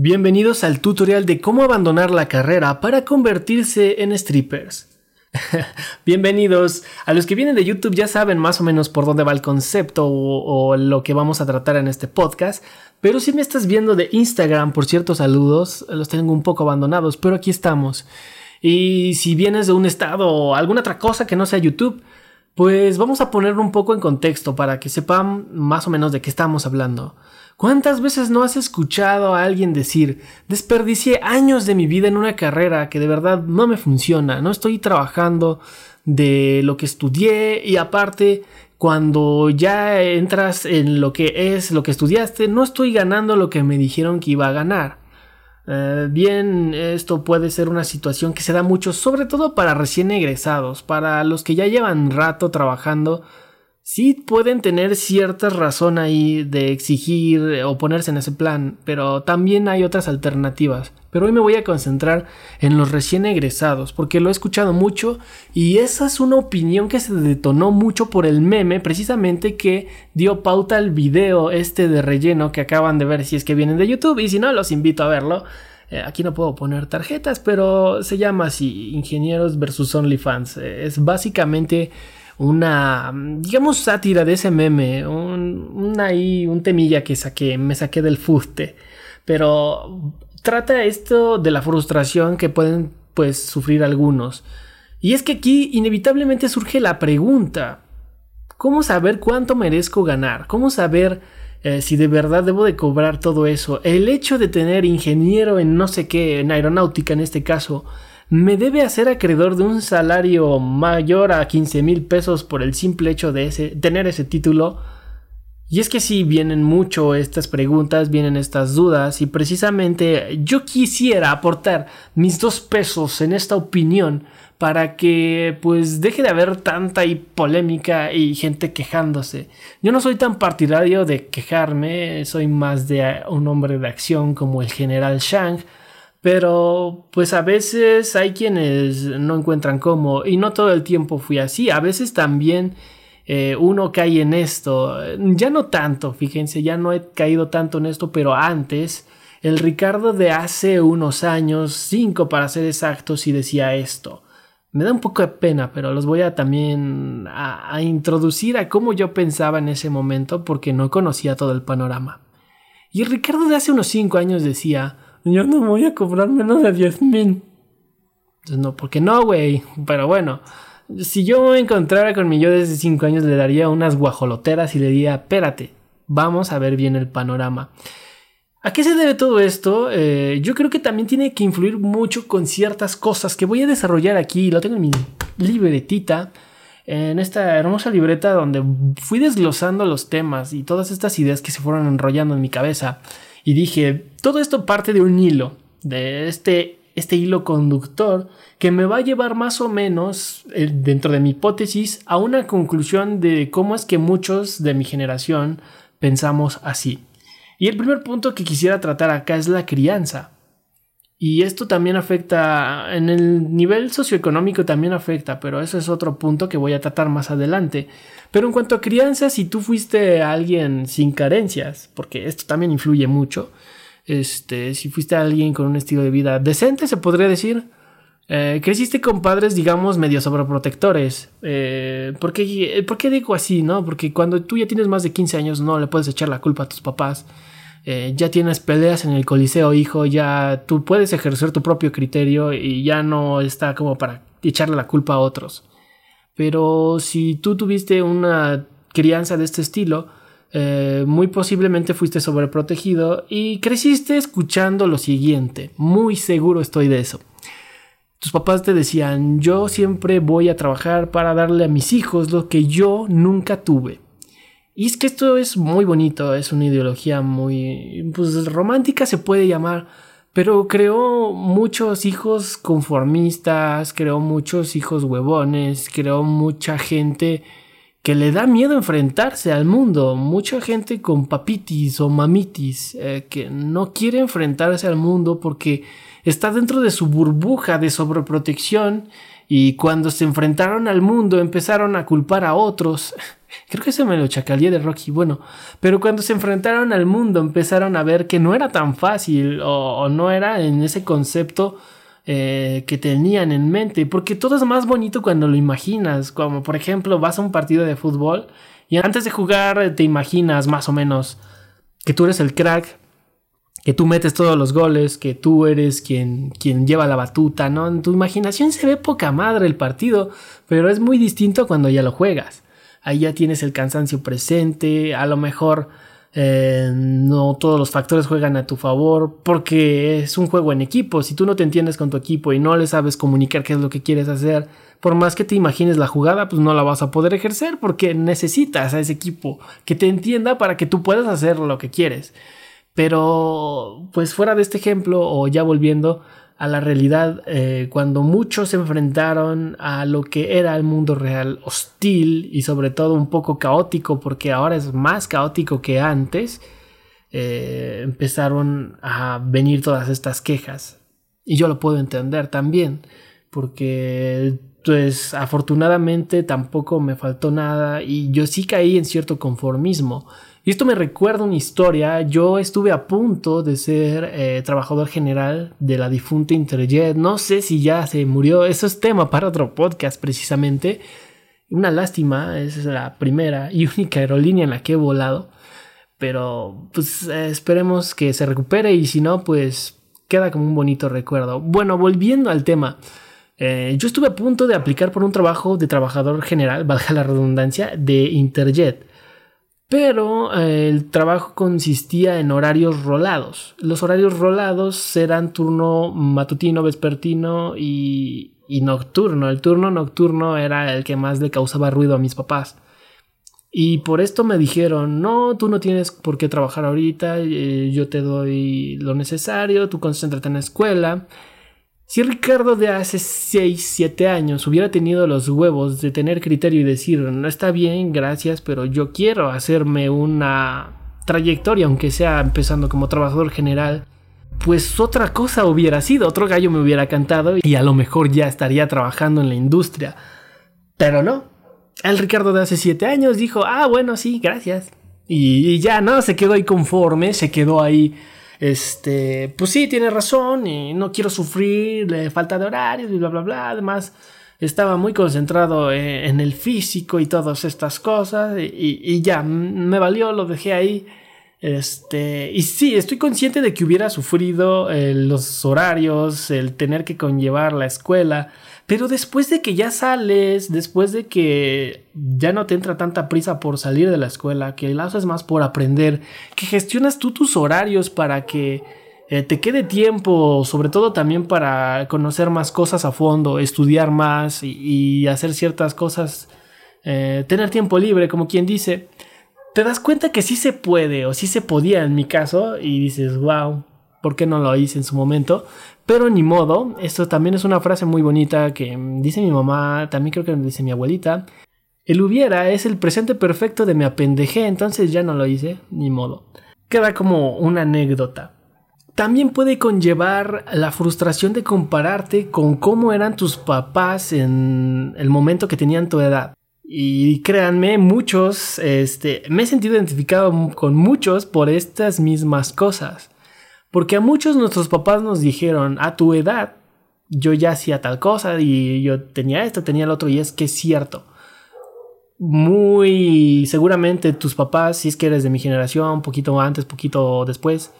Bienvenidos al tutorial de cómo abandonar la carrera para convertirse en strippers. Bienvenidos. A los que vienen de YouTube ya saben más o menos por dónde va el concepto o, lo que vamos a tratar en este podcast. Pero si me estás viendo de Instagram, por ciertos saludos, los tengo un poco abandonados, pero aquí estamos. Y si vienes de un estado o alguna otra cosa que no sea YouTube, pues vamos a ponerlo un poco en contexto para que sepan más o menos de qué estamos hablando. ¿Cuántas veces no has escuchado a alguien decir, desperdicié años de mi vida en una carrera que de verdad no me funciona, no estoy trabajando de lo que estudié y aparte cuando ya entras en lo que es lo que estudiaste, no estoy ganando lo que me dijeron que iba a ganar. Eh, bien, esto puede ser una situación que se da mucho, sobre todo para recién egresados, para los que ya llevan rato trabajando sí pueden tener cierta razón ahí de exigir o ponerse en ese plan, pero también hay otras alternativas. Pero hoy me voy a concentrar en los recién egresados, porque lo he escuchado mucho y esa es una opinión que se detonó mucho por el meme, precisamente que dio pauta al video este de relleno que acaban de ver si es que vienen de YouTube y si no, los invito a verlo. Eh, aquí no puedo poner tarjetas, pero se llama así, Ingenieros versus OnlyFans. Eh, es básicamente una, digamos, sátira de ese meme, un, ahí, un temilla que saqué, me saqué del fuste, pero trata esto de la frustración que pueden, pues, sufrir algunos. Y es que aquí inevitablemente surge la pregunta, ¿cómo saber cuánto merezco ganar? ¿Cómo saber eh, si de verdad debo de cobrar todo eso? El hecho de tener ingeniero en no sé qué, en aeronáutica en este caso, me debe hacer acreedor de un salario mayor a 15 mil pesos por el simple hecho de tener ese título. Y es que sí, vienen mucho estas preguntas, vienen estas dudas y precisamente yo quisiera aportar mis dos pesos en esta opinión para que pues deje de haber tanta y polémica y gente quejándose. Yo no soy tan partidario de quejarme, soy más de un hombre de acción como el general Shang, pero pues a veces hay quienes no encuentran cómo y no todo el tiempo fui así. A veces también eh, uno cae en esto. Ya no tanto, fíjense, ya no he caído tanto en esto, pero antes el Ricardo de hace unos años, cinco para ser exactos, y decía esto. Me da un poco de pena, pero los voy a también a, a introducir a cómo yo pensaba en ese momento porque no conocía todo el panorama. Y el Ricardo de hace unos cinco años decía, yo no voy a cobrar menos de 10 mil. No, porque no, güey. Pero bueno, si yo me encontrara con mi yo desde 5 años, le daría unas guajoloteras y le diría, espérate, vamos a ver bien el panorama. ¿A qué se debe todo esto? Eh, yo creo que también tiene que influir mucho con ciertas cosas que voy a desarrollar aquí. Lo tengo en mi libretita. En esta hermosa libreta donde fui desglosando los temas y todas estas ideas que se fueron enrollando en mi cabeza y dije, todo esto parte de un hilo, de este, este hilo conductor que me va a llevar más o menos, eh, dentro de mi hipótesis, a una conclusión de cómo es que muchos de mi generación pensamos así. Y el primer punto que quisiera tratar acá es la crianza. Y esto también afecta, en el nivel socioeconómico también afecta, pero eso es otro punto que voy a tratar más adelante. Pero en cuanto a crianza, si tú fuiste alguien sin carencias, porque esto también influye mucho, este, si fuiste alguien con un estilo de vida decente, se podría decir, eh, creciste con padres, digamos, medio sobreprotectores. Eh, ¿por, qué, ¿Por qué digo así, no? Porque cuando tú ya tienes más de 15 años, no le puedes echar la culpa a tus papás. Eh, ya tienes peleas en el coliseo, hijo, ya tú puedes ejercer tu propio criterio y ya no está como para echarle la culpa a otros. Pero si tú tuviste una crianza de este estilo, eh, muy posiblemente fuiste sobreprotegido y creciste escuchando lo siguiente, muy seguro estoy de eso. Tus papás te decían, yo siempre voy a trabajar para darle a mis hijos lo que yo nunca tuve. Y es que esto es muy bonito, es una ideología muy pues, romántica se puede llamar, pero creó muchos hijos conformistas, creó muchos hijos huevones, creó mucha gente que le da miedo enfrentarse al mundo, mucha gente con papitis o mamitis eh, que no quiere enfrentarse al mundo porque está dentro de su burbuja de sobreprotección Y cuando se enfrentaron al mundo empezaron a culpar a otros. Creo que se me lo chacalé de Rocky. Bueno, pero cuando se enfrentaron al mundo empezaron a ver que no era tan fácil o, no era en ese concepto eh, que tenían en mente. Porque todo es más bonito cuando lo imaginas. Como por ejemplo vas a un partido de fútbol y antes de jugar te imaginas más o menos que tú eres el crack que tú metes todos los goles, que tú eres quien, quien lleva la batuta, ¿no? En tu imaginación se ve poca madre el partido, pero es muy distinto cuando ya lo juegas. Ahí ya tienes el cansancio presente, a lo mejor eh, no todos los factores juegan a tu favor, porque es un juego en equipo. Si tú no te entiendes con tu equipo y no le sabes comunicar qué es lo que quieres hacer, por más que te imagines la jugada, pues no la vas a poder ejercer porque necesitas a ese equipo que te entienda para que tú puedas hacer lo que quieres. Pero, pues fuera de este ejemplo, o ya volviendo a la realidad, eh, cuando muchos se enfrentaron a lo que era el mundo real hostil y sobre todo un poco caótico, porque ahora es más caótico que antes, eh, empezaron a venir todas estas quejas. Y yo lo puedo entender también, porque pues afortunadamente tampoco me faltó nada y yo sí caí en cierto conformismo. Y esto me recuerda una historia. Yo estuve a punto de ser eh, trabajador general de la difunta Interjet. No sé si ya se murió. Eso es tema para otro podcast precisamente. Una lástima. Es la primera y única aerolínea en la que he volado. Pero pues esperemos que se recupere y si no, pues queda como un bonito recuerdo. Bueno, volviendo al tema. Eh, yo estuve a punto de aplicar por un trabajo de trabajador general, valga la redundancia, de Interjet pero eh, el trabajo consistía en horarios rolados. Los horarios rolados eran turno matutino, vespertino y, nocturno. El turno nocturno era el que más le causaba ruido a mis papás. Y por esto me dijeron, no, tú no tienes por qué trabajar ahorita, eh, yo te doy lo necesario, tú concéntrate en la escuela. Si Ricardo de hace 6, 7 años hubiera tenido los huevos de tener criterio y decir, no está bien, gracias, pero yo quiero hacerme una trayectoria, aunque sea empezando como trabajador general, pues otra cosa hubiera sido, otro gallo me hubiera cantado y a lo mejor ya estaría trabajando en la industria. Pero no. El Ricardo de hace 7 años dijo, ah, bueno, sí, gracias. Y, ya, no, se quedó ahí conforme, se quedó ahí este, pues sí, tiene razón y no quiero sufrir de falta de horarios y bla, bla, bla. Además, estaba muy concentrado e, en, el físico y todas estas cosas y, ya, me valió, lo dejé ahí. Este, y sí, estoy consciente de que hubiera sufrido eh, los horarios, el tener que conllevar la escuela, pero después de que ya sales, después de que ya no te entra tanta prisa por salir de la escuela, que lo haces más por aprender, que gestionas tú tus horarios para que eh, te quede tiempo, sobre todo también para conocer más cosas a fondo, estudiar más y, hacer ciertas cosas, eh, tener tiempo libre, como quien dice, te das cuenta que sí se puede o sí se podía en mi caso y dices, wow, ¿por qué no lo hice en su momento? Pero ni modo, esto también es una frase muy bonita que dice mi mamá, también creo que dice mi abuelita. El hubiera es el presente perfecto de me apendejé, entonces ya no lo hice, ni modo. Queda como una anécdota. También puede conllevar la frustración de compararte con cómo eran tus papás en el momento que tenían tu edad. Y créanme, muchos, este, me he sentido identificado con muchos por estas mismas cosas. Porque a muchos nuestros papás nos dijeron, a tu edad, yo ya hacía tal cosa y yo tenía esto, tenía el otro, y es que es cierto. Muy seguramente tus papás, si es que eres de mi generación, un poquito antes, poquito después,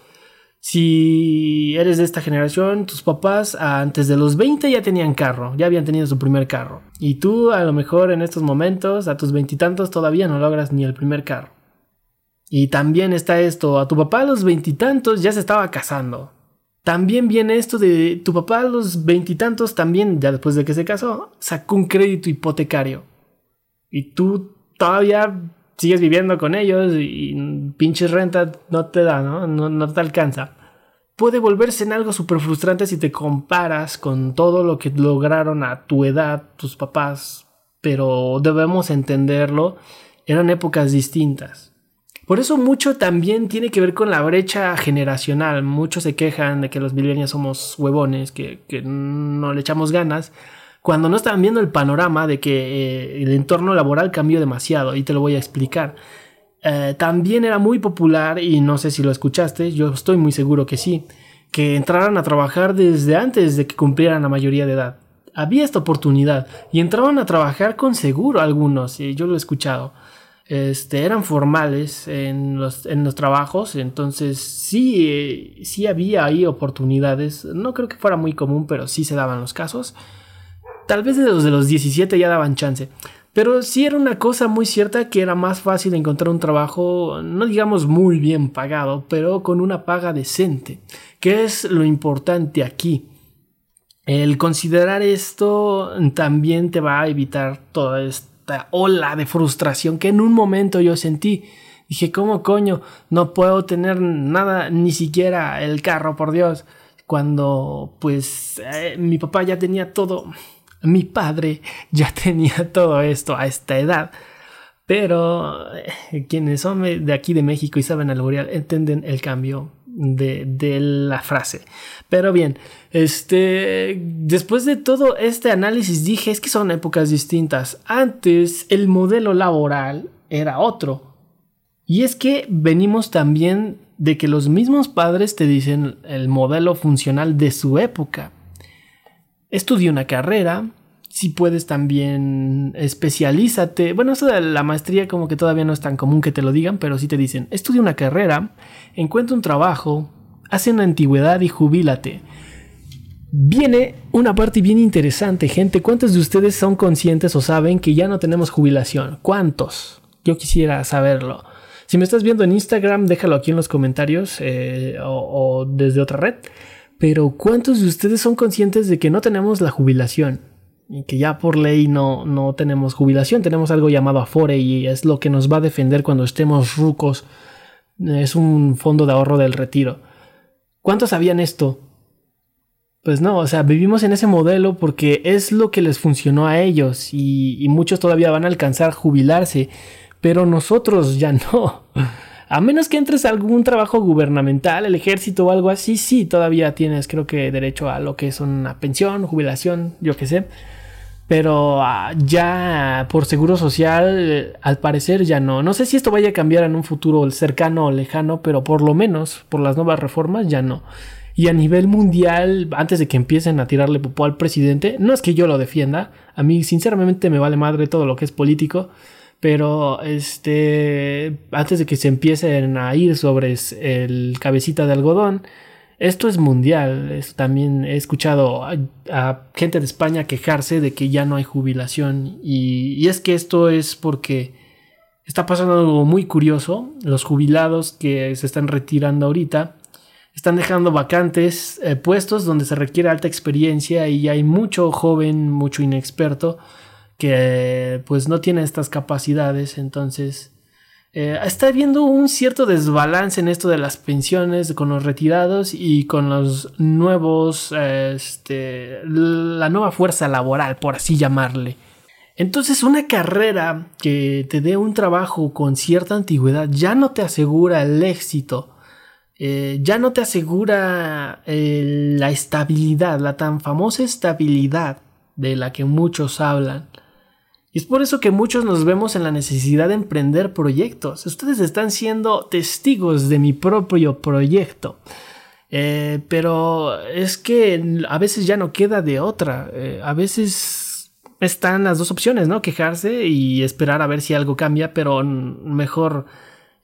si eres de esta generación, tus papás antes de los 20 ya tenían carro, ya habían tenido su primer carro. Y tú a lo mejor en estos momentos, a tus veintitantos, todavía no logras ni el primer carro. Y también está esto, a tu papá a los veintitantos ya se estaba casando. También viene esto de tu papá a los veintitantos también, ya después de que se casó, sacó un crédito hipotecario. Y tú todavía sigues viviendo con ellos y, pinches renta no te da, ¿no? ¿no? Te alcanza. Puede volverse en algo súper frustrante si te comparas con todo lo que lograron a tu edad tus papás. Pero debemos entenderlo, eran épocas distintas. Por eso mucho también tiene que ver con la brecha generacional. Muchos se quejan de que los millennials somos huevones, que, no le echamos ganas, cuando no estaban viendo el panorama de que eh, el entorno laboral cambió demasiado y te lo voy a explicar. Eh, también era muy popular y no sé si lo escuchaste, yo estoy muy seguro que sí, que entraran a trabajar desde antes de que cumplieran la mayoría de edad. Había esta oportunidad y entraban a trabajar con seguro algunos, y yo lo he escuchado. Este, eran formales en los, en los trabajos, entonces sí, eh, sí había ahí oportunidades. No creo que fuera muy común, pero sí se daban los casos. Tal vez de los de los 17 ya daban chance. Pero sí era una cosa muy cierta que era más fácil encontrar un trabajo, no digamos muy bien pagado, pero con una paga decente, que es lo importante aquí. El considerar esto también te va a evitar toda ola de frustración que en un momento yo sentí. Dije, ¿cómo coño? No puedo tener nada, ni siquiera el carro, por Dios. Cuando pues eh, mi papá ya tenía todo mi padre ya tenía todo esto a esta edad. Pero eh, quienes son de aquí de México y saben alborear entienden el cambio de, de, la frase. Pero bien, este, después de todo este análisis dije es que son épocas distintas. Antes el modelo laboral era otro. Y es que venimos también de que los mismos padres te dicen el modelo funcional de su época. Estudia una carrera, si puedes también especialízate. Bueno, eso de la maestría como que todavía no es tan común que te lo digan, pero sí te dicen, estudia una carrera, encuentra un trabajo, hace una antigüedad y jubílate. Viene una parte bien interesante, gente. ¿Cuántos de ustedes son conscientes o saben que ya no tenemos jubilación? ¿Cuántos? Yo quisiera saberlo. Si me estás viendo en Instagram, déjalo aquí en los comentarios eh, o desde otra red. Pero ¿cuántos de ustedes son conscientes de que no tenemos la jubilación? Que ya por ley no, no tenemos jubilación, tenemos algo llamado Afore y es lo que nos va a defender cuando estemos rucos. Es un fondo de ahorro del retiro. ¿Cuántos sabían esto? Pues no, o sea, vivimos en ese modelo porque es lo que les funcionó a ellos y, y muchos todavía van a alcanzar jubilarse, pero nosotros ya no. A menos que entres a algún trabajo gubernamental, el ejército o algo así, sí, todavía tienes creo que derecho a lo que es una pensión, jubilación, yo qué sé. Pero ah, ya por seguro social, al parecer ya no. No sé si esto vaya a cambiar en un futuro cercano o lejano, pero por lo menos por las nuevas reformas ya no. Y a nivel mundial, antes de que empiecen a tirarle popó al presidente, no es que yo lo defienda, a mí sinceramente me vale madre todo lo que es político, pero este, antes de que se empiecen a ir sobre el cabecita de algodón, esto es mundial. también he escuchado a, gente de España quejarse de que ya no hay jubilación. Y, es que esto es porque está pasando algo muy curioso. Los jubilados que se están retirando ahorita están dejando vacantes eh, puestos donde se requiere alta experiencia y hay mucho joven, mucho inexperto que pues no tiene estas capacidades, entonces eh, está habiendo un cierto desbalance en esto de las pensiones con los retirados y con los nuevos, este, la nueva fuerza laboral, por así llamarle. Entonces una carrera que te dé un trabajo con cierta antigüedad ya no te asegura el éxito, eh, ya no te asegura eh, la estabilidad, la tan famosa estabilidad de la que muchos hablan. Y es por eso que muchos nos vemos en la necesidad de emprender proyectos. Ustedes están siendo testigos de mi propio proyecto. Eh, pero es que a veces ya no queda de otra. Eh, a veces están las dos opciones, ¿no? Quejarse y esperar a ver si algo cambia, pero mejor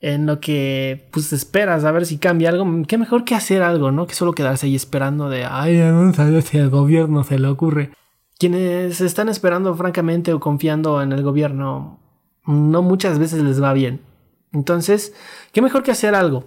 en lo que pues esperas a ver si cambia algo, qué mejor que hacer algo, ¿no? Que solo quedarse ahí esperando de, ay, no sé si al gobierno se le ocurre. Quienes están esperando francamente o confiando en el gobierno, no muchas veces les va bien. Entonces, ¿qué mejor que hacer algo?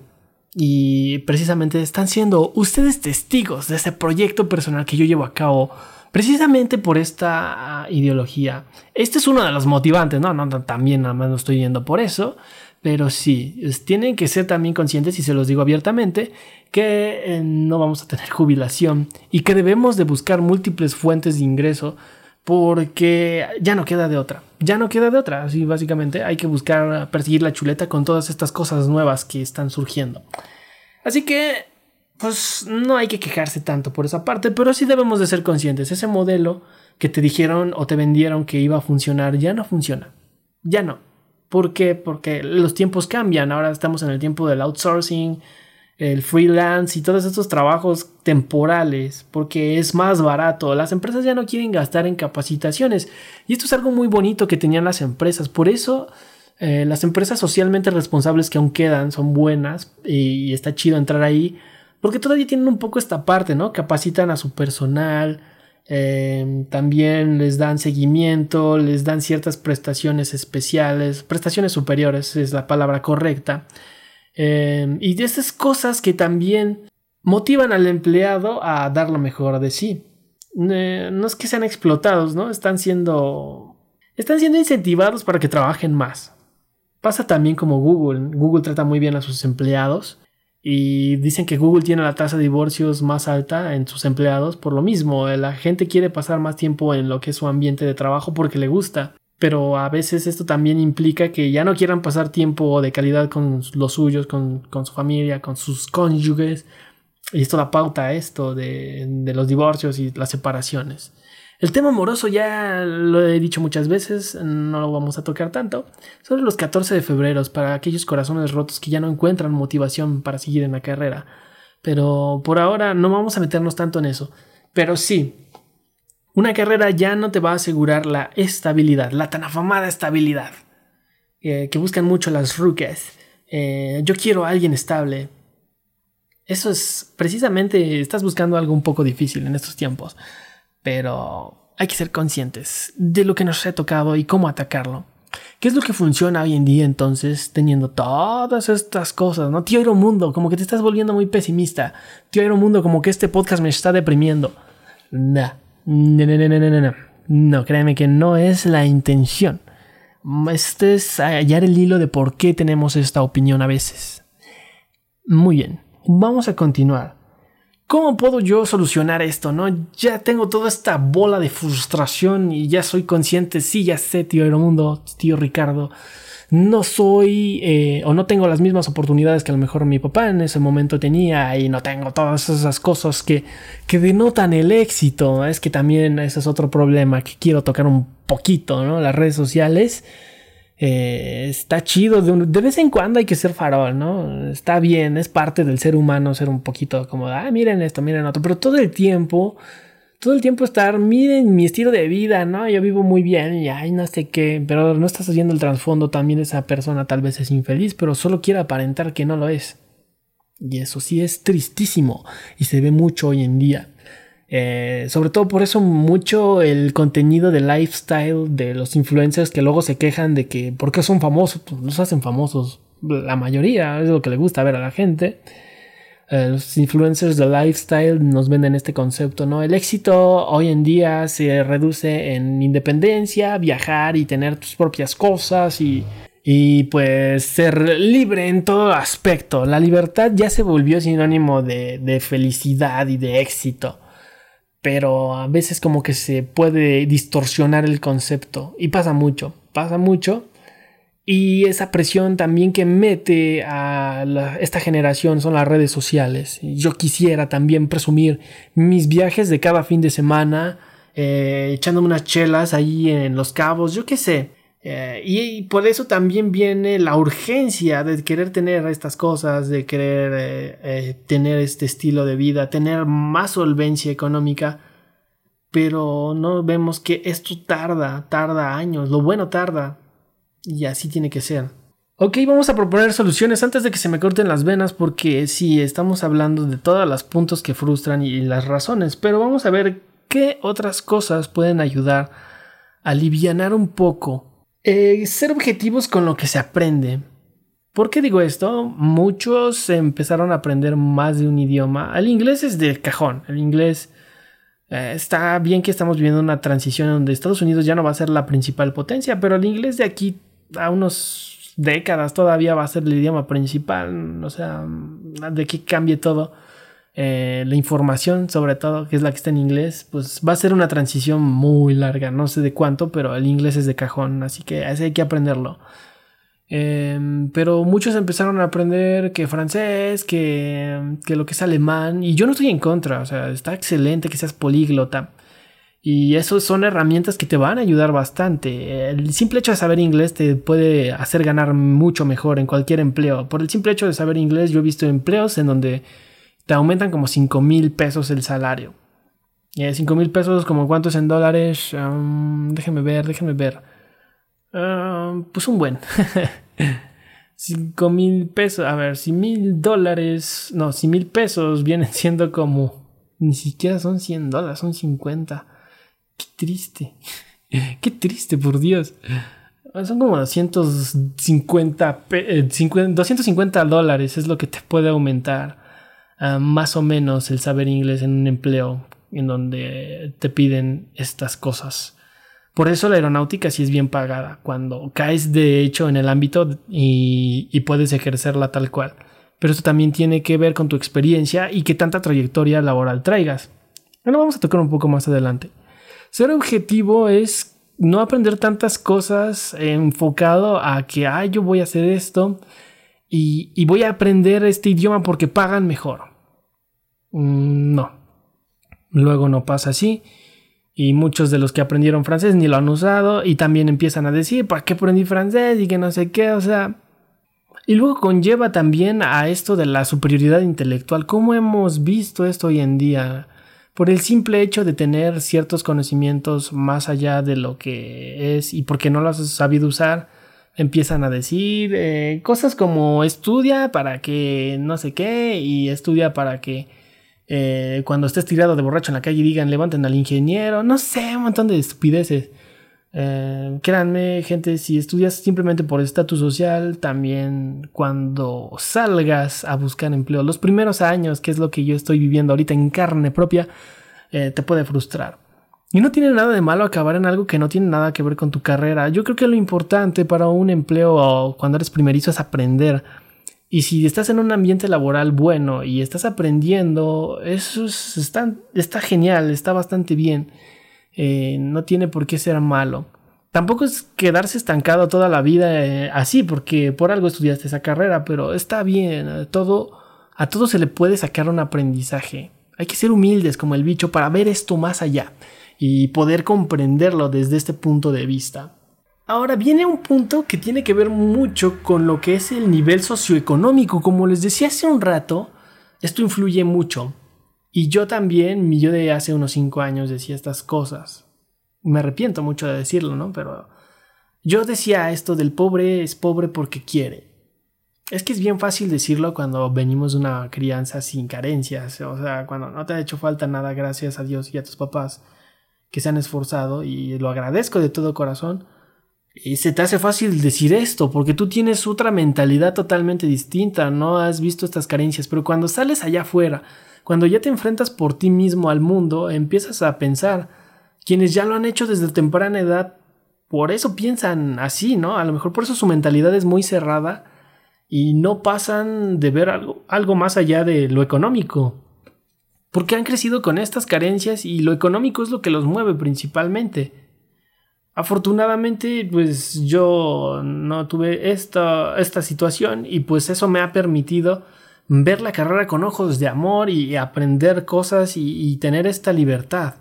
Y precisamente están siendo ustedes testigos de ese proyecto personal que yo llevo a cabo precisamente por esta ideología. Este es uno de los motivantes, no, no, también nada más no estoy yendo por eso, pero sí, tienen que ser también conscientes, y se los digo abiertamente, que eh, no vamos a tener jubilación y que debemos de buscar múltiples fuentes de ingreso porque ya no queda de otra. Ya no queda de otra. Así básicamente hay que buscar perseguir la chuleta con todas estas cosas nuevas que están surgiendo. Así que pues no hay que quejarse tanto por esa parte, pero sí debemos de ser conscientes. Ese modelo que te dijeron o te vendieron que iba a funcionar ya no funciona. Ya no. ¿Por qué? Porque los tiempos cambian. Ahora estamos en el tiempo del outsourcing, el freelance y todos estos trabajos temporales, porque es más barato. Las empresas ya no quieren gastar en capacitaciones. Y esto es algo muy bonito que tenían las empresas. Por eso eh, las empresas socialmente responsables que aún quedan son buenas y está chido entrar ahí porque todavía tienen un poco esta parte, ¿no? Capacitan a su personal, em, también les dan seguimiento, les dan ciertas prestaciones especiales, prestaciones superiores es la palabra correcta. Em, y de esas cosas que también motivan al empleado a dar lo mejor de sí. no es que sean explotados, ¿no? Están siendo, están siendo incentivados para que trabajen más. Pasa también como Google. Google trata muy bien a sus empleados y dicen que Google tiene la tasa de divorcios más alta en sus empleados por lo mismo. La gente quiere pasar más tiempo en lo que es su ambiente de trabajo porque le gusta. Pero a veces esto también implica que ya no quieran pasar tiempo de calidad con los suyos, con, su familia, con sus cónyuges. Y esto da pauta a esto de, de los divorcios y las separaciones. El tema amoroso ya lo he dicho muchas veces, no lo vamos a tocar tanto. Sobre los 14 de febrero para aquellos corazones rotos que ya no encuentran motivación para seguir en la carrera. Pero por ahora no vamos a meternos tanto en eso. Pero sí, una carrera ya no te va a asegurar la estabilidad, la tan afamada estabilidad eh, que buscan mucho las ruques. Eh, yo quiero a alguien estable. Eso es precisamente, estás buscando algo un poco difícil en estos tiempos pero hay que ser conscientes de lo que nos ha tocado y cómo atacarlo. ¿Qué es lo que funciona hoy en día entonces teniendo todas estas cosas? ¿No? Tío Mundo, como que te estás volviendo muy pesimista. Tío Mundo, como que este podcast me está deprimiendo. No, no, créeme que no es la intención. Este es hallar el hilo de por qué tenemos esta opinión a veces. Muy bien, vamos a continuar. ¿Cómo puedo yo solucionar esto? ¿No? Ya tengo toda esta bola de frustración y ya soy consciente, sí, ya sé, tío Aeromundo, tío Ricardo, no soy eh, o no tengo las mismas oportunidades que a lo mejor mi papá en ese momento tenía y no tengo todas esas cosas que, que denotan el éxito. Es que también ese es otro problema que quiero tocar un poquito, ¿no? Las redes sociales eh, está chido, de, vez en cuando hay que ser farol, ¿no? Está bien, es parte del ser humano ser un poquito como, ah, miren esto, miren otro, pero todo el tiempo, todo el tiempo estar, miren mi estilo de vida, ¿no? Yo vivo muy bien y ay, no sé qué, pero no estás haciendo el trasfondo, también esa persona tal vez es infeliz, pero solo quiere aparentar que no lo es. Y eso sí es tristísimo y se ve mucho hoy en día. Eh, sobre todo por eso mucho el contenido de lifestyle de los influencers que luego se quejan de que ¿por qué son famosos? Pues los hacen famosos. La mayoría es lo que le gusta ver a la gente. Eh, los influencers de lifestyle nos venden este concepto, ¿no? El éxito hoy en día se reduce en independencia, viajar y tener tus propias cosas y, y pues ser libre en todo aspecto. La libertad ya se volvió sinónimo de, de felicidad y de éxito pero a veces como que se puede distorsionar el concepto y pasa mucho, pasa mucho. Y esa presión también que mete a esta generación son las redes sociales. Yo quisiera también presumir mis viajes de cada fin de semana, eh, echándome unas chelas ahí en Los Cabos, yo qué sé. Eh, y, por eso también viene la urgencia de querer tener estas cosas, de querer eh, eh, tener este estilo de vida, tener más solvencia económica, pero no vemos que esto tarda, tarda años, lo bueno tarda, y así tiene que ser. Ok, vamos a proponer soluciones antes de que se me corten las venas porque sí, estamos hablando de todos los puntos que frustran y las razones, pero vamos a ver qué otras cosas pueden ayudar a aliviar un poco eh, ser objetivos con lo que se aprende. ¿Por qué digo esto? Muchos empezaron a aprender más de un idioma. El inglés es de cajón. El inglés eh, está bien que estamos viviendo una transición donde Estados Unidos ya no va a ser la principal potencia, pero el inglés de aquí a unos décadas todavía va a ser el idioma principal. O sea, de que cambie todo. Eh, la información, sobre todo, que es la que está en inglés, pues va a ser una transición muy larga, no sé de cuánto, pero el inglés es de cajón, así que así hay que aprenderlo. Em, pero muchos empezaron a aprender que francés, que, que lo que es alemán, y yo no estoy en contra, o sea, está excelente que seas políglota. Y eso son herramientas que te van a ayudar bastante. El simple hecho de saber inglés te puede hacer ganar mucho mejor en cualquier empleo. Por el simple hecho de saber inglés, yo he visto empleos en donde te aumentan como 5 mil pesos el salario. Eh, 5 mil pesos, como cuántos en dólares. Um, déjenme ver, déjenme ver. Um, pues un buen. 5 mil pesos. A ver, si mil dólares. No, si mil pesos vienen siendo como. Ni siquiera son 100 dólares, son 50. Qué triste. Qué triste, por Dios. Son como 250, 250 eh, dólares es lo que te puede aumentar uh, más o menos el saber inglés en un empleo en donde te piden estas cosas. Por eso la aeronáutica sí es bien pagada, cuando caes de hecho en el ámbito y, y puedes ejercerla tal cual. Pero esto también tiene que ver con tu experiencia y qué tanta trayectoria laboral traigas. Ahora vamos a tocar un poco más adelante. Ser objetivo es no aprender tantas cosas enfocado a que, ah, yo voy a hacer esto y, voy a aprender este idioma porque pagan mejor. Mm, no. Luego no pasa así. Y muchos de los que aprendieron francés ni lo han usado y también empiezan a decir, ¿para qué aprendí francés? Y que no sé qué, o sea... Y luego conlleva también a esto de la superioridad intelectual. ¿Cómo hemos visto esto hoy en día? Por el simple hecho de tener ciertos conocimientos más allá de lo que es y porque no los has sabido usar, empiezan a decir eh, cosas como estudia para que no sé qué y estudia para que eh, cuando estés tirado de borracho en la calle digan levanten al ingeniero, no sé, un montón de estupideces. Eh, créanme, gente, si estudias simplemente por estatus social, también cuando salgas a buscar empleo, los primeros años, que es lo que yo estoy viviendo ahorita en carne propia, te puede frustrar. Y no tiene nada de malo acabar en algo que no tiene nada que ver con tu carrera. Yo creo que lo importante para un empleo cuando eres primerizo es aprender y si estás en un ambiente laboral bueno y estás aprendiendo, eso está, está genial, está bastante bien. Eh, no tiene por qué ser malo. Tampoco es quedarse estancado toda la vida eh, así, porque por algo estudiaste esa carrera, pero está bien. Todo, a todo se le puede sacar un aprendizaje. Hay que ser humildes como el bicho para ver esto más allá y poder comprenderlo desde este punto de vista. Ahora viene un punto que tiene que ver mucho con lo que es el nivel socioeconómico. Como les decía hace un rato, esto influye mucho. Y yo también, yo de hace unos 5 años decía estas cosas. Me arrepiento mucho de decirlo, ¿no? Pero yo decía esto del pobre es pobre porque quiere. Es que es bien fácil decirlo cuando venimos de una crianza sin carencias, o sea, cuando no te ha hecho falta nada gracias a Dios y a tus papás que se han esforzado y lo agradezco de todo corazón y se te hace fácil decir esto porque tú tienes otra mentalidad totalmente distinta, no has visto estas carencias, pero cuando sales allá afuera, cuando ya te enfrentas por ti mismo al mundo, empiezas a pensar, quienes ya lo han hecho desde temprana edad, por eso piensan así, ¿no? A lo mejor por eso su mentalidad es muy cerrada y no pasan de ver algo, algo más allá de lo económico. Porque han crecido con estas carencias y lo económico es lo que los mueve principalmente. Afortunadamente, pues yo no tuve esta, esta situación y pues eso me ha permitido ver la carrera con ojos de amor y aprender cosas y, tener esta libertad.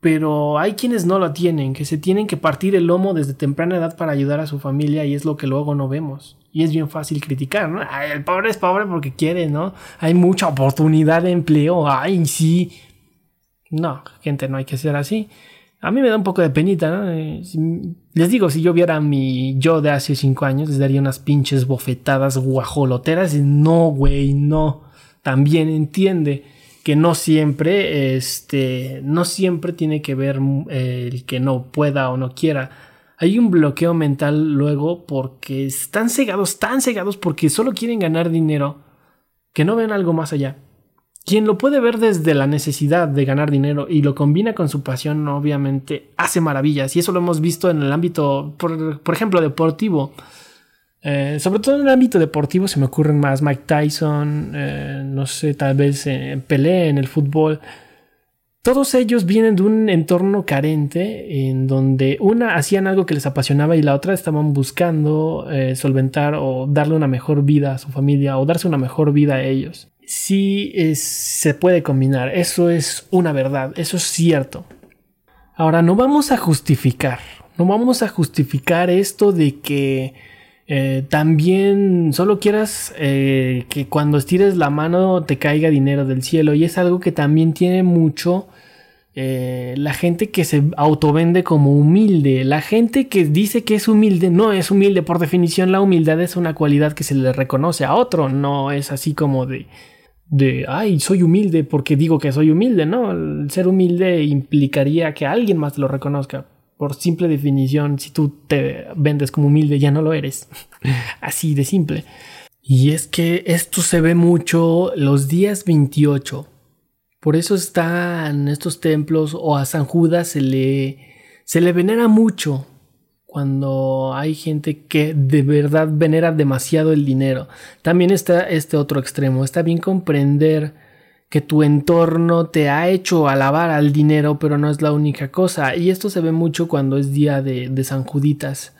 Pero hay quienes no lo tienen, que se tienen que partir el lomo desde temprana edad para ayudar a su familia y es lo que luego no vemos. Y es bien fácil criticar, ¿no? el pobre es pobre porque quiere, ¿no? Hay mucha oportunidad de empleo, ay, sí. No, gente, no hay que ser así. A mí me da un poco de penita, ¿no? Eh, les digo, si yo viera mi yo de hace cinco años, les daría unas pinches bofetadas guajoloteras. Y no, güey, no. También entiende que no siempre, este, no siempre tiene que ver eh, el que no pueda o no quiera. Hay un bloqueo mental luego porque están cegados, tan cegados porque solo quieren ganar dinero que no ven algo más allá. Quien lo puede ver desde la necesidad de ganar dinero y lo combina con su pasión, obviamente hace maravillas. Y eso lo hemos visto en el ámbito, por, ejemplo, deportivo. Eh, sobre todo en el ámbito deportivo se me ocurren más Mike Tyson, eh, no sé, tal vez en Pelé en el fútbol. Todos ellos vienen de un entorno carente en donde una hacían algo que les apasionaba y la otra estaban buscando eh, solventar o darle una mejor vida a su familia o darse una mejor vida a ellos. Sí se puede combinar, eso es una verdad, eso es cierto. Ahora, no vamos a justificar, no vamos a justificar esto de que eh, también solo quieras eh, que cuando estires la mano te caiga dinero del cielo. Y es algo que también tiene mucho eh, la gente que se autovende como humilde, la gente que dice que es humilde, no es humilde. Por definición, la humildad es una cualidad que se le reconoce a otro, no es así como de, de, ay, soy humilde porque digo que soy humilde, no, el ser humilde implicaría que alguien más lo reconozca. Por simple definición, si tú te vendes como humilde, ya no lo eres. así de simple. Y es que esto se ve mucho los días 28 por eso están estos templos o a San Judas se le, se le venera mucho cuando hay gente que de verdad venera demasiado el dinero. También está este otro extremo. Está bien comprender que tu entorno te ha hecho alabar al dinero, pero no es la única cosa. Y esto se ve mucho cuando es día de, San Juditas.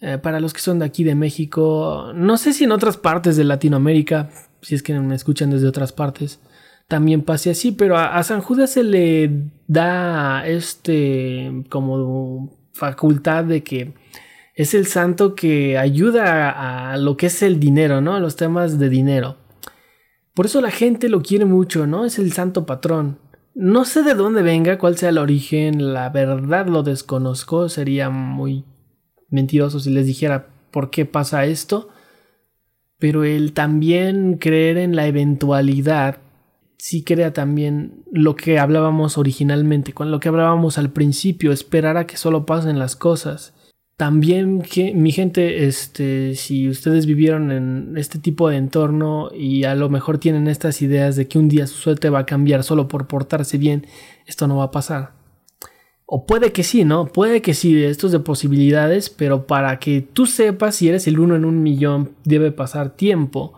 Eh, para los que son de aquí de México, no sé si en otras partes de Latinoamérica, si es que me escuchan desde otras partes, también pase así, pero a, San Judas se le da este como facultad de que es el santo que ayuda a, a lo que es el dinero, ¿no? A los temas de dinero. Por eso la gente lo quiere mucho, ¿no? Es el santo patrón. No sé de dónde venga, cuál sea el origen, la verdad lo desconozco, sería muy mentiroso si les dijera por qué pasa esto, pero el también creer en la eventualidad sí crea también lo que hablábamos originalmente, con lo que hablábamos al principio, esperar a que solo pasen las cosas. También que mi gente, este, si ustedes vivieron en este tipo de entorno y a lo mejor tienen estas ideas de que un día su suerte va a cambiar solo por portarse bien, esto no va a pasar. O puede que sí, ¿no? Puede que sí, esto es de posibilidades, pero para que tú sepas si eres el uno en un millón, debe pasar tiempo.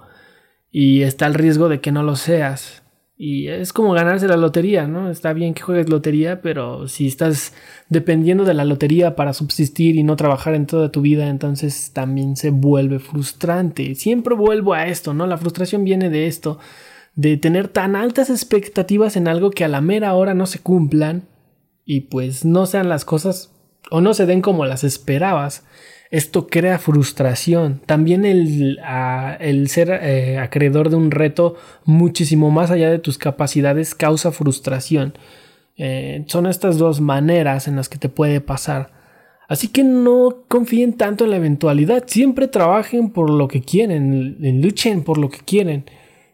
Y está el riesgo de que no lo seas. Y es como ganarse la lotería, ¿no? Está bien que juegues lotería, pero si estás dependiendo de la lotería para subsistir y no trabajar en toda tu vida, entonces también se vuelve frustrante. Siempre vuelvo a esto, ¿no? La frustración viene de esto, de tener tan altas expectativas en algo que a la mera hora no se cumplan y pues no sean las cosas o no se den como las esperabas. Esto crea frustración. También el, el ser eh, acreedor de un reto muchísimo más allá de tus capacidades causa frustración. Eh, son estas dos maneras en las que te puede pasar. Así que no confíen tanto en la eventualidad. Siempre trabajen por lo que quieren. Luchen por lo que quieren.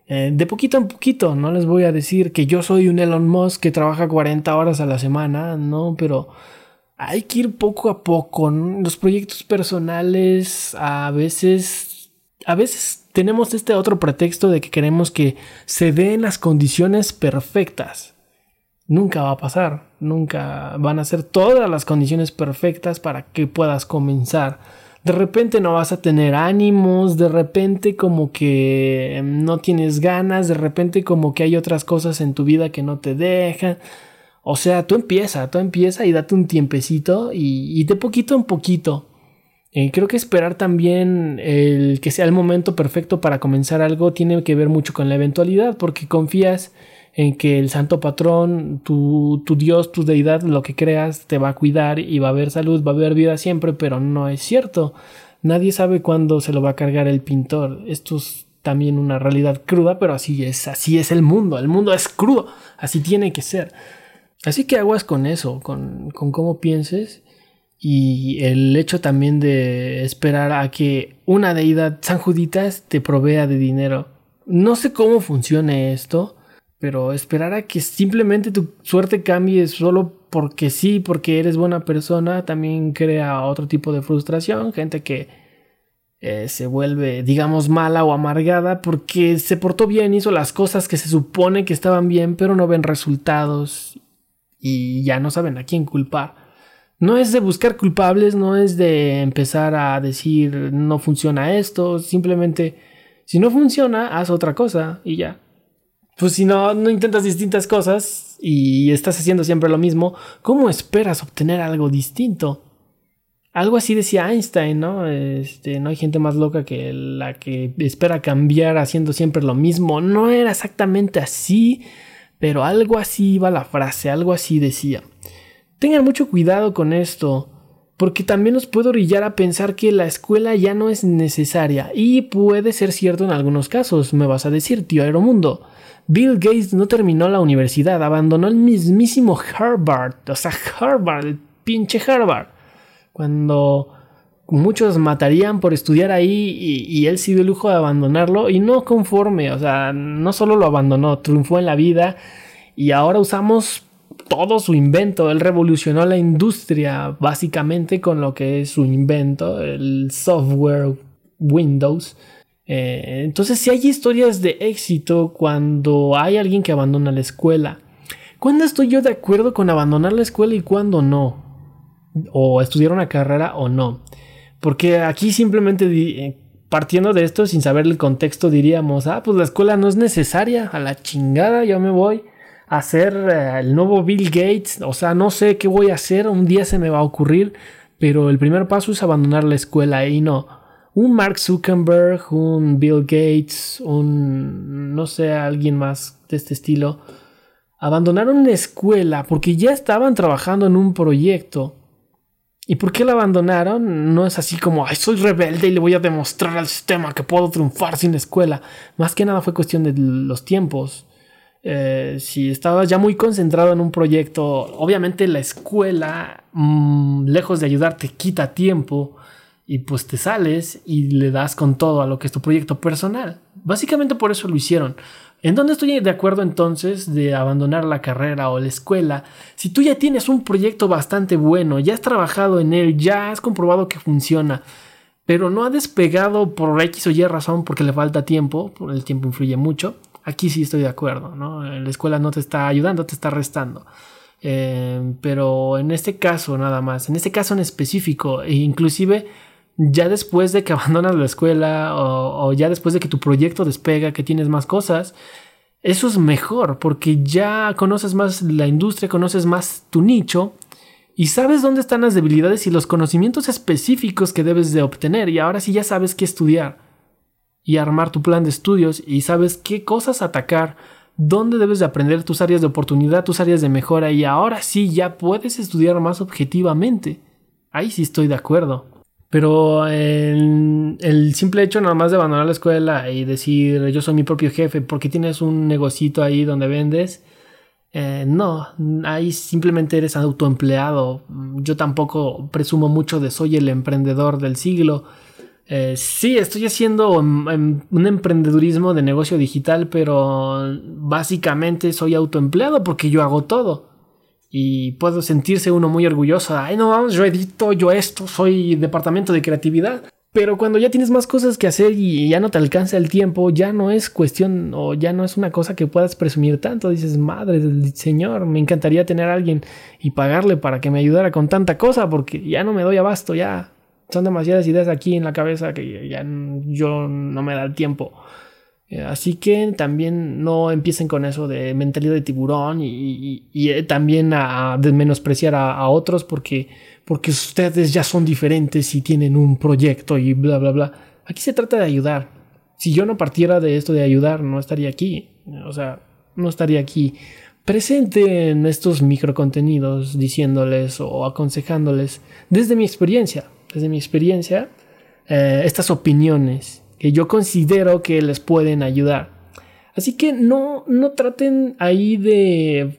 Eh, de poquito en poquito. No les voy a decir que yo soy un Elon Musk que trabaja 40 horas a la semana. No, pero hay que ir poco a poco. Los proyectos personales a veces, a veces tenemos este otro pretexto de que queremos que se den las condiciones perfectas. Nunca va a pasar, nunca van a ser todas las condiciones perfectas para que puedas comenzar. De repente no vas a tener ánimos, de repente como que no tienes ganas, de repente como que hay otras cosas en tu vida que no te dejan. O sea, tú empieza, tú empieza y date un tiempecito y, de poquito en poquito. Eh, creo que esperar también el que sea el momento perfecto para comenzar algo tiene que ver mucho con la eventualidad, porque confías en que el santo patrón, tu, tu, Dios, tu deidad, lo que creas, te va a cuidar y va a haber salud, va a haber vida siempre, pero no es cierto. Nadie sabe cuándo se lo va a cargar el pintor. Esto es también una realidad cruda, pero así es, así es el mundo. El mundo es crudo, así tiene que ser. Así que aguas con eso, con, cómo pienses y el hecho también de esperar a que una deidad San Juditas te provea de dinero. No sé cómo funcione esto, pero esperar a que simplemente tu suerte cambie solo porque sí, porque eres buena persona, también crea otro tipo de frustración. Gente que eh, se vuelve, digamos, mala o amargada porque se portó bien, hizo las cosas que se supone que estaban bien, pero no ven resultados y ya no saben a quién culpar. No es de buscar culpables, no es de empezar a decir no funciona esto, simplemente si no funciona, haz otra cosa y ya. Pues si no, no intentas distintas cosas y estás haciendo siempre lo mismo, ¿cómo esperas obtener algo distinto? Algo así decía Einstein, ¿no? Este, no hay gente más loca que la que espera cambiar haciendo siempre lo mismo. No era exactamente así, pero algo así iba la frase, algo así decía. Tengan mucho cuidado con esto, porque también nos puede orillar a pensar que la escuela ya no es necesaria, y puede ser cierto en algunos casos, me vas a decir, tío Aeromundo. Bill Gates no terminó la universidad, abandonó el mismísimo Harvard, o sea, Harvard, el pinche Harvard. Cuando muchos matarían por estudiar ahí y, él sí dio lujo de abandonarlo y no conforme, o sea, no solo lo abandonó, triunfó en la vida y ahora usamos todo su invento, él revolucionó la industria básicamente con lo que es su invento, el software Windows eh, entonces, si hay historias de éxito cuando hay alguien que abandona la escuela, ¿cuándo estoy yo de acuerdo con abandonar la escuela y cuándo no? O estudiar una carrera o no. Porque aquí simplemente eh, partiendo de esto, sin saber el contexto, diríamos, ah, pues la escuela no es necesaria, a la chingada, yo me voy a hacer eh, el nuevo Bill Gates, o sea, no sé qué voy a hacer, un día se me va a ocurrir, pero el primer paso es abandonar la escuela y no un Mark Zuckerberg, un Bill Gates, un no sé, alguien más de este estilo, abandonaron la escuela porque ya estaban trabajando en un proyecto. ¿Y por qué la abandonaron? No es así como, ay, soy rebelde y le voy a demostrar al sistema que puedo triunfar sin escuela. Más que nada fue cuestión de los tiempos. Eh, si estabas ya muy concentrado en un proyecto, obviamente la escuela, mm, lejos de ayudarte, quita tiempo y pues te sales y le das con todo a lo que es tu proyecto personal. Básicamente por eso lo hicieron. ¿En dónde estoy de acuerdo entonces de abandonar la carrera o la escuela? Si tú ya tienes un proyecto bastante bueno, ya has trabajado en él, ya has comprobado que funciona, pero no ha despegado por X o Y razón porque le falta tiempo, el tiempo influye mucho, aquí sí estoy de acuerdo, ¿no? La escuela no te está ayudando, te está restando. Eh, pero en este caso nada más, en este caso en específico, e inclusive ya después de que abandonas la escuela o, ya después de que tu proyecto despega, que tienes más cosas, eso es mejor porque ya conoces más la industria, conoces más tu nicho y sabes dónde están las debilidades y los conocimientos específicos que debes de obtener y ahora sí ya sabes qué estudiar y armar tu plan de estudios y sabes qué cosas atacar, dónde debes de aprender tus áreas de oportunidad, tus áreas de mejora y ahora sí ya puedes estudiar más objetivamente. Ahí sí estoy de acuerdo. Pero el, simple hecho nada más de abandonar la escuela y decir yo soy mi propio jefe porque tienes un negocito ahí donde vendes, eh, no, ahí simplemente eres autoempleado. Yo tampoco presumo mucho de soy el emprendedor del siglo. Eh, sí, estoy haciendo un emprendedurismo de negocio digital, pero básicamente soy autoempleado porque yo hago todo y puedo sentirse uno muy orgulloso. Ay, no, vamos, yo edito, yo esto, soy departamento de creatividad. Pero cuando ya tienes más cosas que hacer y ya no te alcanza el tiempo, ya no es cuestión o ya no es una cosa que puedas presumir tanto. Dices, madre del Señor, me encantaría tener a alguien y pagarle para que me ayudara con tanta cosa porque ya no me doy abasto, ya son demasiadas ideas aquí en la cabeza que ya yo no me da el tiempo. Eh, así que también no empiecen con eso de mentalidad de tiburón y, eh, también a, menospreciar a, otros porque, porque ustedes ya son diferentes y tienen un proyecto y bla, bla, bla. Aquí se trata de ayudar. Si yo no partiera de esto de ayudar, no estaría aquí. O sea, no estaría aquí presente en estos microcontenidos diciéndoles o aconsejándoles desde mi experiencia, desde mi experiencia, eh, estas opiniones que yo considero que les pueden ayudar. Así que no, no traten ahí de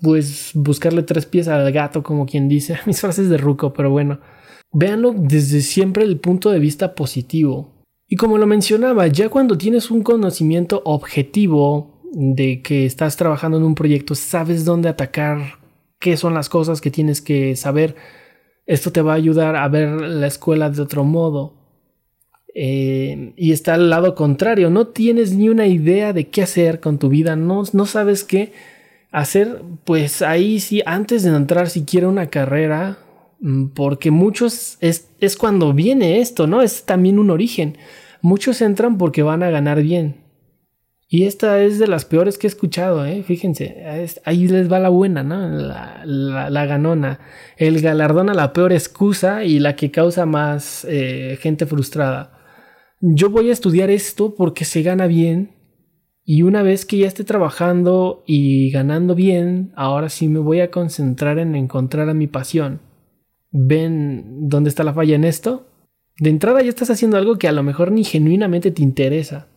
pues buscarle tres pies al gato, como quien dice, mis frases de ruco, pero bueno, véanlo desde siempre el punto de vista positivo. Y como lo mencionaba, ya cuando tienes un conocimiento objetivo de que estás trabajando en un proyecto, sabes dónde atacar, qué son las cosas que tienes que saber, esto te va a ayudar a ver la escuela de otro modo. Eh, y está al lado contrario, no tienes ni una idea de qué hacer con tu vida, no, no sabes qué hacer, pues ahí sí, antes de entrar siquiera una carrera, mm, porque muchos es, es cuando viene esto, ¿no? Es también un origen. Muchos entran porque van a ganar bien. Y esta es de las peores que he escuchado, ¿eh? Fíjense, ahí les va la buena, ¿no? La, ganona. El galardón a la peor excusa y la que causa más eh, gente frustrada. Yo voy a estudiar esto porque se gana bien. Y una vez que ya esté trabajando y ganando bien, ahora sí me voy a concentrar en encontrar a mi pasión. ¿Ven dónde está la falla en esto? De entrada ya estás haciendo algo que a lo mejor ni genuinamente te interesa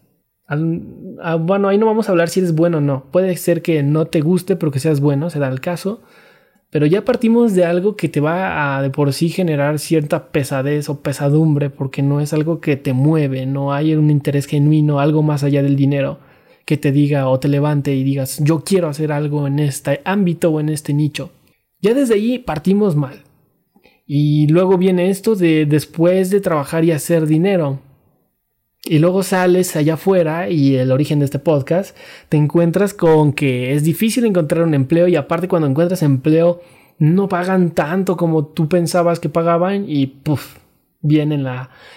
Ah, bueno, ahí no vamos a hablar si eres bueno o no. Puede ser que no te guste, pero que seas bueno, se da el caso. Pero ya partimos de algo que te va a de por sí generar cierta pesadez o pesadumbre, porque no es algo que te mueve, no hay un interés genuino, algo más allá del dinero que te diga o te levante y digas, yo quiero hacer algo en este ámbito o en este nicho. Ya desde ahí partimos mal. Y luego viene esto de después de trabajar y hacer dinero y luego sales allá afuera y el origen de este podcast, te encuentras con que es difícil encontrar un empleo y aparte cuando encuentras empleo no pagan tanto como tú pensabas que pagaban y puff, vienen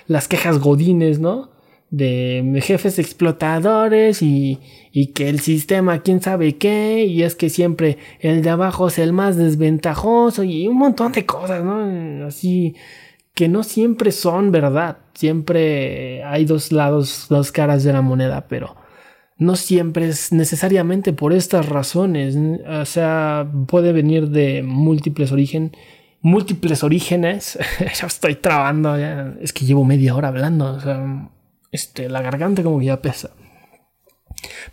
las quejas godines, ¿no? De jefes explotadores y, y que el sistema quién sabe qué y es que siempre el de abajo es el más desventajoso y un montón de cosas, ¿no? Así que no siempre son verdad. Siempre hay dos lados, dos caras de la moneda, pero no siempre es necesariamente por estas razones. O sea, puede venir de múltiples orígenes. Múltiples orígenes. ya estoy trabando. Ya. Es que llevo media hora hablando. O sea, este, la garganta como que ya pesa.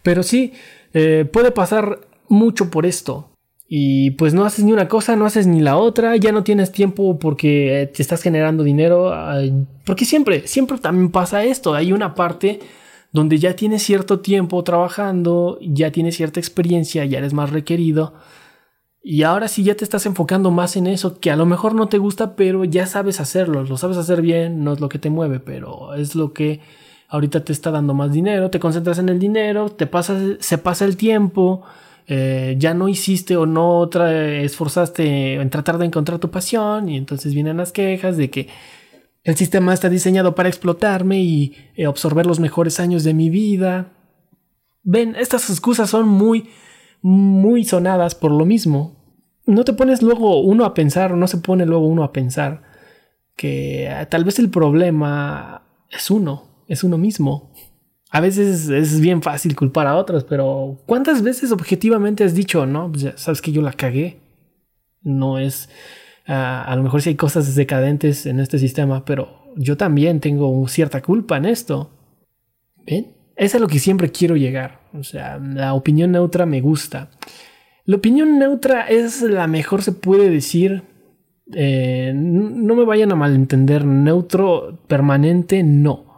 Pero sí, eh, puede pasar mucho por esto. Y pues no haces ni una cosa, no haces ni la otra, ya no tienes tiempo porque te estás generando dinero. Porque siempre, siempre también pasa esto. Hay una parte donde ya tienes cierto tiempo trabajando, ya tienes cierta experiencia, ya eres más requerido. Y ahora sí ya te estás enfocando más en eso, que a lo mejor no te gusta, pero ya sabes hacerlo, lo sabes hacer bien, no es lo que te mueve, pero es lo que ahorita te está dando más dinero, te concentras en el dinero, te pasas, se pasa el tiempo, eh, ya no hiciste o no esforzaste en tratar de encontrar tu pasión y entonces vienen las quejas de que el sistema está diseñado para explotarme y eh, absorber los mejores años de mi vida. Ven, estas excusas son muy, muy sonadas por lo mismo. No te pones luego uno a pensar, no se pone luego uno a pensar que eh, tal vez el problema es uno, es uno mismo. A veces es bien fácil culpar a otros, pero ¿cuántas veces objetivamente has dicho, no? Pues sabes que yo la cagué. No es. Ah, a lo mejor sí hay cosas decadentes en este sistema, pero yo también tengo cierta culpa en esto. ¿Ven? Es a lo que siempre quiero llegar. O sea, la opinión neutra me gusta. La opinión neutra es la mejor, se puede decir. Eh, no me vayan a malentender. Neutro permanente, no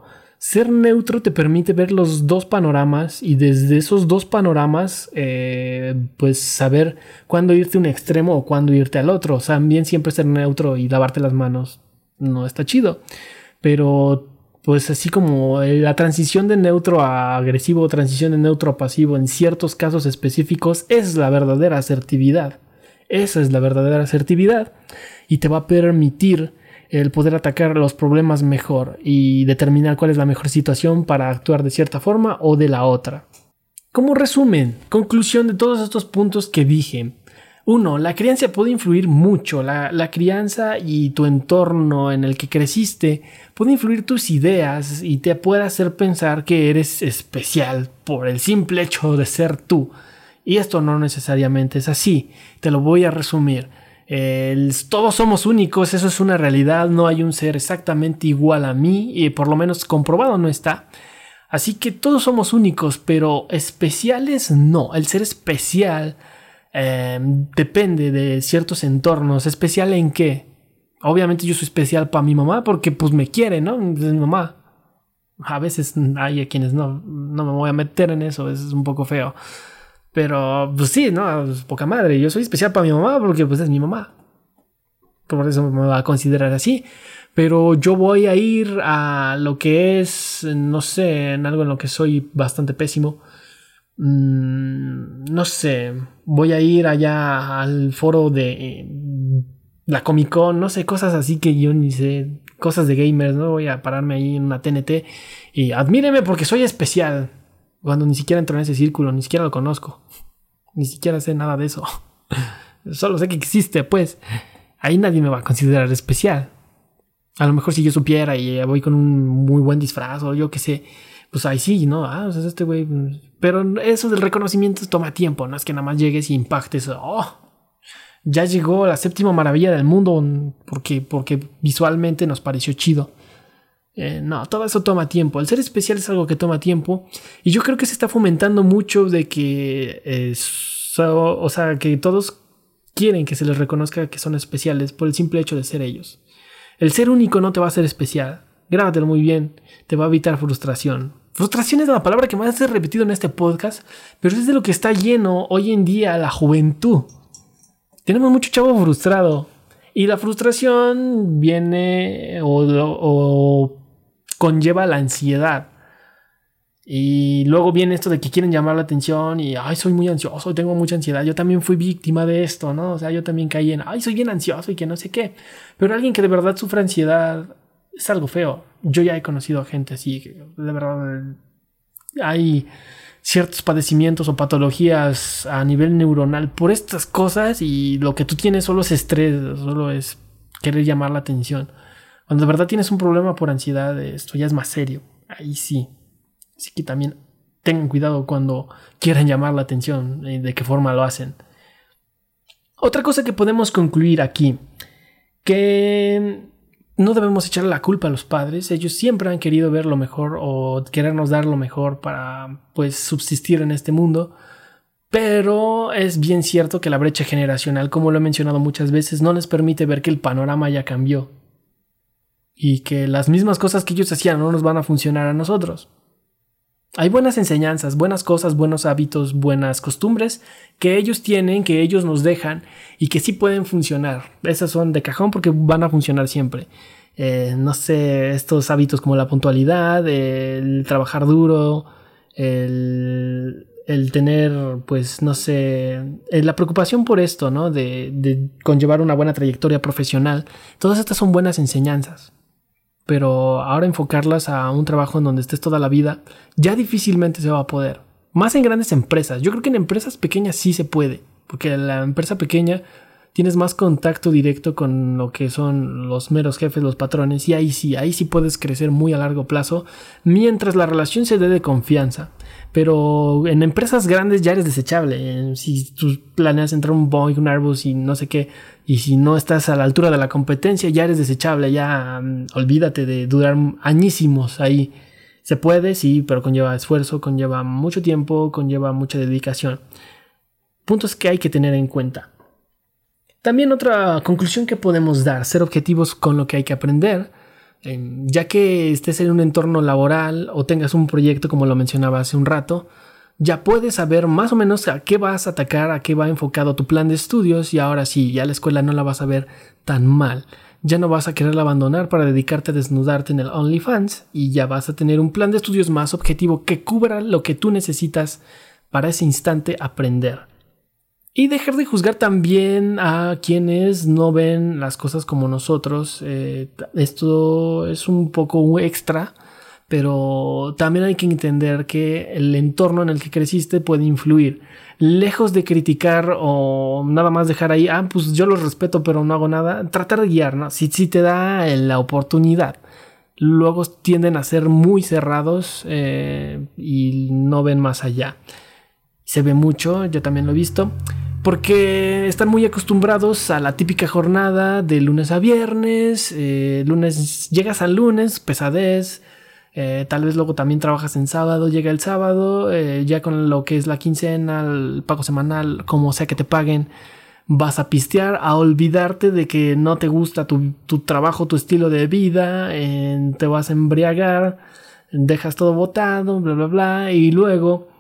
ser neutro te permite ver los dos panoramas y desde esos dos panoramas, eh, pues saber cuándo irte a un extremo o cuándo irte al otro. O sea, también siempre ser neutro y lavarte las manos no está chido. Pero, pues así como la transición de neutro a agresivo o transición de neutro a pasivo en ciertos casos específicos es la verdadera asertividad. Esa es la verdadera asertividad y te va a permitir el poder atacar los problemas mejor y determinar cuál es la mejor situación para actuar de cierta forma o de la otra. Como resumen, conclusión de todos estos puntos que dije. 1. La crianza puede influir mucho. La, la, crianza y tu entorno en el que creciste puede influir tus ideas y te puede hacer pensar que eres especial por el simple hecho de ser tú. Y esto no necesariamente es así. Te lo voy a resumir todos somos únicos, eso es una realidad, no hay un ser exactamente igual a mí, y por lo menos comprobado no está. Así que todos somos únicos, pero especiales no. El ser especial em, depende de ciertos entornos. ¿Especial en qué? Obviamente yo soy especial para mi mamá porque pues me quiere, ¿no? Mi mamá. A veces hay a quienes no, no me voy a meter en eso, es un poco feo. Pero, pues sí, ¿no? poca madre. Yo soy especial para mi mamá porque, pues, es mi mamá. Por eso me va a considerar así. Pero yo voy a ir a lo que es, no sé, en algo en lo que soy bastante pésimo. Mm, no sé, voy a ir allá al foro de la Comic Con, no sé, cosas así que yo ni sé, cosas de gamers, ¿no? Voy a pararme ahí en una TNT y admíreme porque soy especial. Cuando ni siquiera entro en ese círculo, ni siquiera lo conozco. Ni siquiera sé nada de eso. Solo sé que existe, pues. Ahí nadie me va a considerar especial. A lo mejor si yo supiera y voy con un muy buen disfraz o yo qué sé, pues ahí sí, ¿no? Ah, pues este güey. Pues, pero eso del reconocimiento toma tiempo, no es que nada más llegues y impactes. Oh, ya llegó la séptima maravilla del mundo porque, porque visualmente nos pareció chido. Eh, no, todo eso toma tiempo. El ser especial es algo que toma tiempo. Y yo creo que se está fomentando mucho de que, o sea, que todos quieren que se les reconozca que son especiales por el simple hecho de ser ellos. El ser único no te va a hacer especial. Grábatelo muy bien. Te va a evitar frustración. Frustración es la palabra que más ha repetido en este podcast, pero es de lo que está lleno hoy en día la juventud. Tenemos mucho chavo frustrado. Y la frustración viene o conlleva la ansiedad. Y luego viene esto de que quieren llamar la atención y, ay, soy muy ansioso, tengo mucha ansiedad. Yo también fui víctima de esto, ¿no? O sea, yo también caí en, ay, soy bien ansioso y que no sé qué. Pero alguien que de verdad sufre ansiedad es algo feo. Yo ya he conocido gente así, que de verdad hay ciertos padecimientos o patologías a nivel neuronal por estas cosas y lo que tú tienes solo es estrés, solo es querer llamar la atención. Cuando de verdad tienes un problema por ansiedad, esto ya es más serio. Ahí sí. Así que también tengan cuidado cuando quieran llamar la atención y de qué forma lo hacen. Otra cosa que podemos concluir aquí, que no debemos echarle la culpa a los padres, ellos siempre han querido ver lo mejor o querernos dar lo mejor para pues subsistir en este mundo, pero es bien cierto que la brecha generacional, como lo he mencionado muchas veces, no les permite ver que el panorama ya cambió y que las mismas cosas que ellos hacían no nos van a funcionar a nosotros. Hay buenas enseñanzas, buenas cosas, buenos hábitos, buenas costumbres que ellos tienen, que ellos nos dejan y que sí pueden funcionar. Esas son de cajón porque van a funcionar siempre. Eh, no sé, estos hábitos como la puntualidad, el trabajar duro, el, tener, pues, no sé, eh, la preocupación por esto, ¿no? De, de conllevar una buena trayectoria profesional. Todas estas son buenas enseñanzas pero ahora enfocarlas a un trabajo en donde estés toda la vida, ya difícilmente se va a poder. Más en grandes empresas. Yo creo que en empresas pequeñas sí se puede, porque la empresa pequeña tienes más contacto directo con lo que son los meros jefes, los patrones, y ahí sí, ahí sí puedes crecer muy a largo plazo, mientras la relación se dé de confianza. Pero en empresas grandes ya eres desechable. Si tú planeas entrar un Boeing, un Airbus y no sé qué, y si no estás a la altura de la competencia, ya eres desechable. Ya mm, olvídate de durar añísimos ahí. Se puede, sí, pero conlleva esfuerzo, conlleva mucho tiempo, conlleva mucha dedicación. Puntos que hay que tener en cuenta. También otra conclusión que podemos dar, ser objetivos con lo que hay que aprender ya que estés en un entorno laboral o tengas un proyecto como lo mencionaba hace un rato, ya puedes saber más o menos a qué vas a atacar, a qué va enfocado tu plan de estudios y ahora sí, ya la escuela no la vas a ver tan mal. Ya no vas a quererla abandonar para dedicarte a desnudarte en el OnlyFans y ya vas a tener un plan de estudios más objetivo que cubra lo que tú necesitas para ese instante aprender. Y dejar de juzgar también a quienes no ven las cosas como nosotros. Eh, esto es un poco extra, pero también hay que entender que el entorno en el que creciste puede influir. Lejos de criticar o nada más dejar ahí, ah, pues yo los respeto, pero no hago nada, tratar de guiar, ¿no? Si, si te da la oportunidad. Luego tienden a ser muy cerrados eh, y no ven más allá. Se ve mucho, yo también lo he visto porque están muy acostumbrados a la típica jornada de lunes a viernes, eh, lunes llegas al lunes, pesadez, eh, tal vez luego también trabajas en sábado, llega el sábado, eh, ya con lo que es la quincena, el pago semanal, como sea que te paguen, vas a pistear, a olvidarte de que no te gusta tu, tu trabajo, tu estilo de vida, te vas a embriagar, dejas todo botado, bla, bla, bla, y luego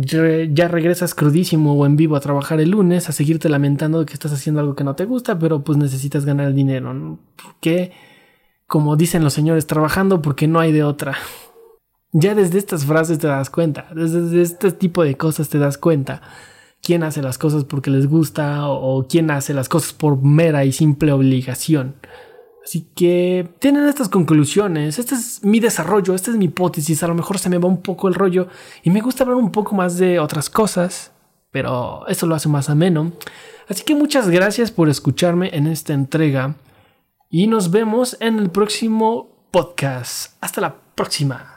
ya regresas crudísimo o en vivo a trabajar el lunes a seguirte lamentando de que estás haciendo algo que no te gusta, pero pues necesitas ganar dinero. ¿no? Porque, como dicen los señores, trabajando porque no hay de otra. Ya desde estas frases te das cuenta, desde este tipo de cosas te das cuenta quién hace las cosas porque les gusta o, quién hace las cosas por mera y simple obligación. Así que tienen estas conclusiones, este es mi desarrollo, esta es mi hipótesis, a lo mejor se me va un poco el rollo y me gusta hablar un poco más de otras cosas, pero eso lo hace más ameno. Así que muchas gracias por escucharme en esta entrega y nos vemos en el próximo podcast. Hasta la próxima.